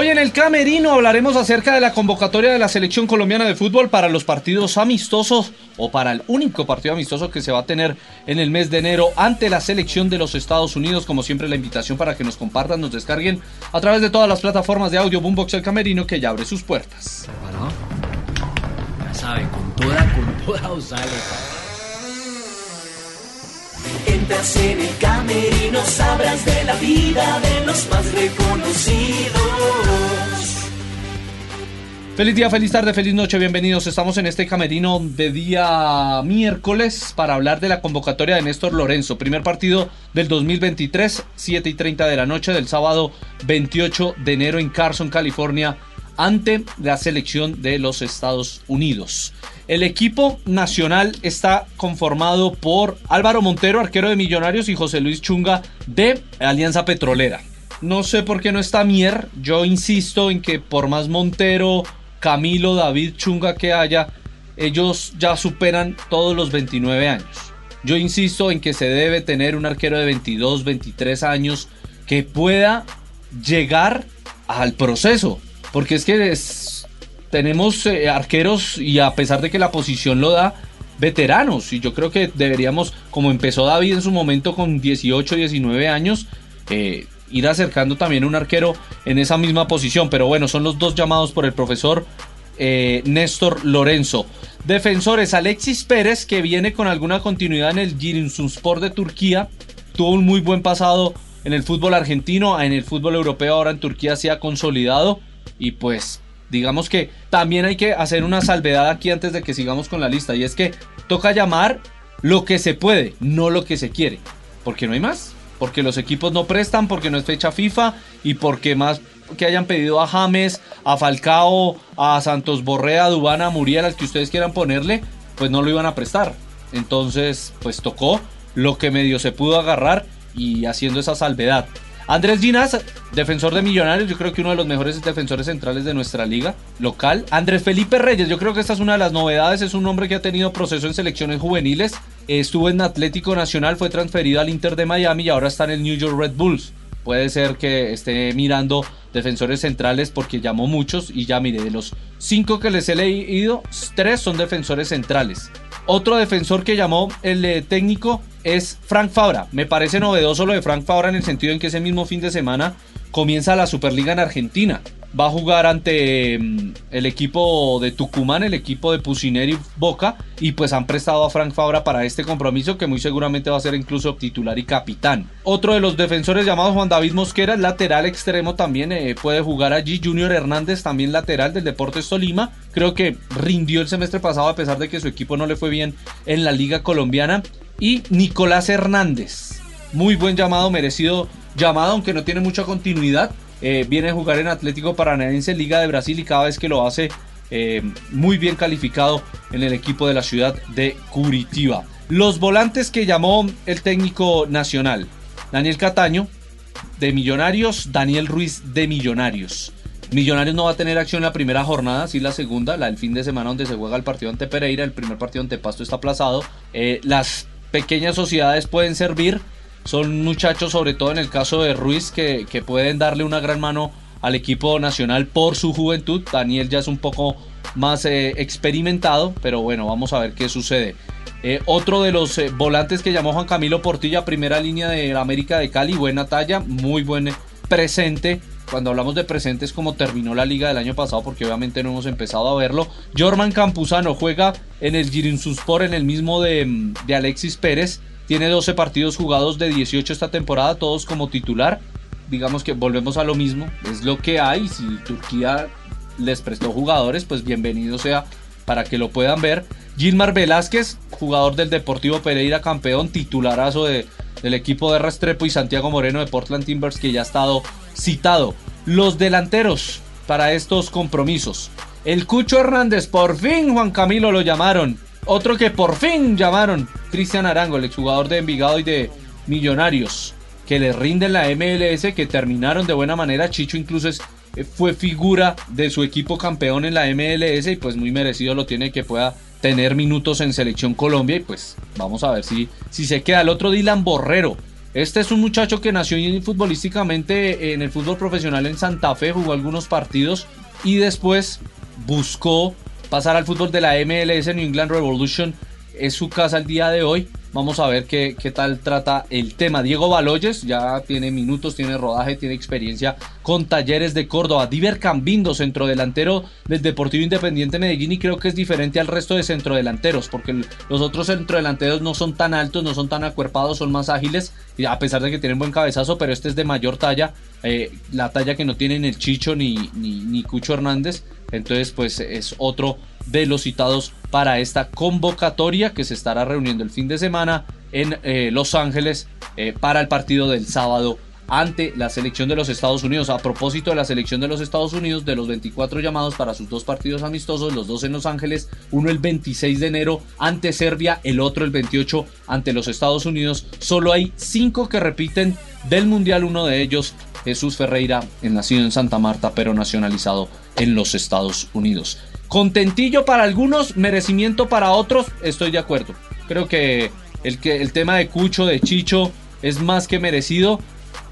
Hoy en el Camerino hablaremos acerca de la convocatoria de la selección colombiana de fútbol para los partidos amistosos o para el único partido amistoso que se va a tener en el mes de enero ante la selección de los Estados Unidos. Como siempre la invitación para que nos compartan, nos descarguen a través de todas las plataformas de audio Boombox El Camerino que ya abre sus puertas. Ya saben, con toda, con toda os sale. En el camerino, sabrás de la vida de los más reconocidos. Feliz día, feliz tarde, feliz noche, bienvenidos. Estamos en este camerino de día miércoles para hablar de la convocatoria de Néstor Lorenzo. Primer partido del 2023, 7 y 30 de la noche del sábado 28 de enero en Carson, California, ante la selección de los Estados Unidos. El equipo nacional está conformado por Álvaro Montero, arquero de Millonarios, y José Luis Chunga de Alianza Petrolera. No sé por qué no está Mier. Yo insisto en que por más Montero, Camilo, David, Chunga que haya, ellos ya superan todos los 29 años. Yo insisto en que se debe tener un arquero de 22, 23 años que pueda llegar al proceso. Porque es que tenemos eh, arqueros y a pesar de que la posición lo da, veteranos. Y yo creo que deberíamos, como empezó David en su momento con 18, 19 años, eh, ir acercando también un arquero en esa misma posición. Pero bueno, son los dos llamados por el profesor eh, Néstor Lorenzo. Defensores, Alexis Pérez, que viene con alguna continuidad en el Giresunspor de Turquía. Tuvo un muy buen pasado en el fútbol argentino, en el fútbol europeo, ahora en Turquía se ha consolidado. Y pues digamos que también hay que hacer una salvedad aquí antes de que sigamos con la lista. Y es que toca llamar lo que se puede, no lo que se quiere. Porque no hay más. Porque los equipos no prestan, porque no es fecha FIFA y porque más que hayan pedido a James, a Falcao, a Santos Borrea, a Dubana, a Muriel, al que ustedes quieran ponerle, pues no lo iban a prestar. Entonces, pues tocó lo que medio se pudo agarrar y haciendo esa salvedad. Andrés Ginás, defensor de Millonarios, yo creo que uno de los mejores defensores centrales de nuestra liga local. Andrés Felipe Reyes, yo creo que esta es una de las novedades, es un hombre que ha tenido proceso en selecciones juveniles. Estuvo en Atlético Nacional, fue transferido al Inter de Miami y ahora está en el New York Red Bulls. Puede ser que esté mirando defensores centrales porque llamó muchos y ya mire, de los cinco que les he leído, tres son defensores centrales. Otro defensor que llamó el eh, técnico es Frank Fabra. Me parece novedoso lo de Frank Fabra en el sentido en que ese mismo fin de semana comienza la Superliga en Argentina. Va a jugar ante mm, el equipo de Tucumán, el equipo de Pusineri Boca, y pues han prestado a Frank Fabra para este compromiso que muy seguramente va a ser incluso titular y capitán. Otro de los defensores llamado Juan David Mosquera, lateral extremo también eh, puede jugar allí. Junior Hernández, también lateral del Deportes Tolima. Creo que rindió el semestre pasado a pesar de que su equipo no le fue bien en la Liga Colombiana y Nicolás Hernández. Muy buen llamado, merecido llamado, aunque no tiene mucha continuidad. Eh, viene a jugar en Atlético Paranaense, Liga de Brasil, y cada vez que lo hace, eh, muy bien calificado en el equipo de la ciudad de Curitiba. Los volantes que llamó el técnico nacional: Daniel Cataño, de Millonarios, Daniel Ruiz, de Millonarios. Millonarios no va a tener acción la primera jornada, sí la segunda, la del fin de semana donde se juega el partido ante Pereira, el primer partido ante Pasto está aplazado. Eh, las pequeñas sociedades pueden servir. Son muchachos, sobre todo en el caso de Ruiz, que, pueden darle una gran mano al equipo nacional por su juventud. Daniel ya es un poco más eh, experimentado, pero bueno, vamos a ver qué sucede. Eh, otro de los eh, volantes que llamó Juan Camilo Portilla, primera línea de América de Cali, buena talla, muy buen presente. Cuando hablamos de presentes, como terminó la liga del año pasado, porque obviamente no hemos empezado a verlo. Jorman Campuzano juega en el Girinsuspor, en el mismo de, Alexis Pérez. Tiene 12 partidos jugados de 18 esta temporada, todos como titular. Digamos que volvemos a lo mismo, es lo que hay. Si Turquía les prestó jugadores, pues bienvenido sea para que lo puedan ver. Gilmar Velázquez, jugador del Deportivo Pereira, campeón, titularazo de, del equipo de Restrepo y Santiago Moreno de Portland Timbers, que ya ha estado citado. Los delanteros para estos compromisos. El Cucho Hernández, por fin Juan Camilo lo llamaron. Otro que por fin llamaron, Cristian Arango, el exjugador de Envigado y de Millonarios, que le rinden la MLS, que terminaron de buena manera. Chicho incluso eh, fue figura de su equipo campeón en la MLS y pues muy merecido lo tiene que pueda tener minutos en Selección Colombia y pues vamos a ver si, si se queda. El otro Dylan Borrero, Este es un muchacho que nació futbolísticamente en el fútbol profesional en Santa Fe, jugó algunos partidos y después buscó pasar al fútbol de la MLS New England Revolution. Es su casa el día de hoy Vamos a ver qué, qué, tal trata el tema. Diego Baloyes ya tiene minutos, tiene rodaje, tiene experiencia con Talleres de Córdoba. Diver Cambindo, centrodelantero del Deportivo Independiente Medellín y creo que es diferente al resto de centrodelanteros porque los otros centrodelanteros no son tan altos, no son tan acuerpados, son más ágiles a pesar de que tienen buen cabezazo, pero este es de mayor talla, eh, la talla que no tienen el Chicho ni, ni, ni Cucho Hernández. Entonces pues es otro de los citados para esta convocatoria que se estará reuniendo el fin de semana en eh, Los Ángeles eh, para el partido del sábado ante la selección de los Estados Unidos. A propósito de la selección de los Estados Unidos, de los 24 llamados para sus dos partidos amistosos, los dos en Los Ángeles, uno el 26 de enero ante Serbia, el otro el 28 ante los Estados Unidos. Solo hay cinco que repiten del Mundial, uno de ellos Jesús Ferreira, nacido en Santa Marta, pero nacionalizado en los Estados Unidos. Contentillo para algunos, merecimiento para otros, estoy de acuerdo. Creo que el, que el tema de Cucho, de Chicho, es más que merecido.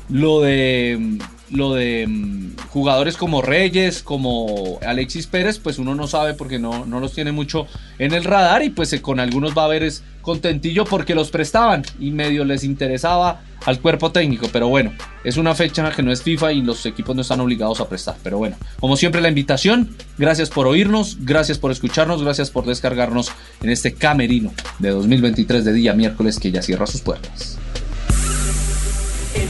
Lo de lo de mm, jugadores como Reyes, como Alexis Pérez, pues uno no sabe porque no, no los tiene mucho en el radar y pues eh, con algunos va a haber es contentillo porque los prestaban y medio les interesaba al cuerpo técnico, pero bueno, es una fecha que no es FIFA y los equipos no están obligados a prestar, pero bueno, como siempre la invitación, gracias por oírnos, gracias por escucharnos, gracias por descargarnos en este camerino de 2023 de día miércoles que ya cierra sus puertas.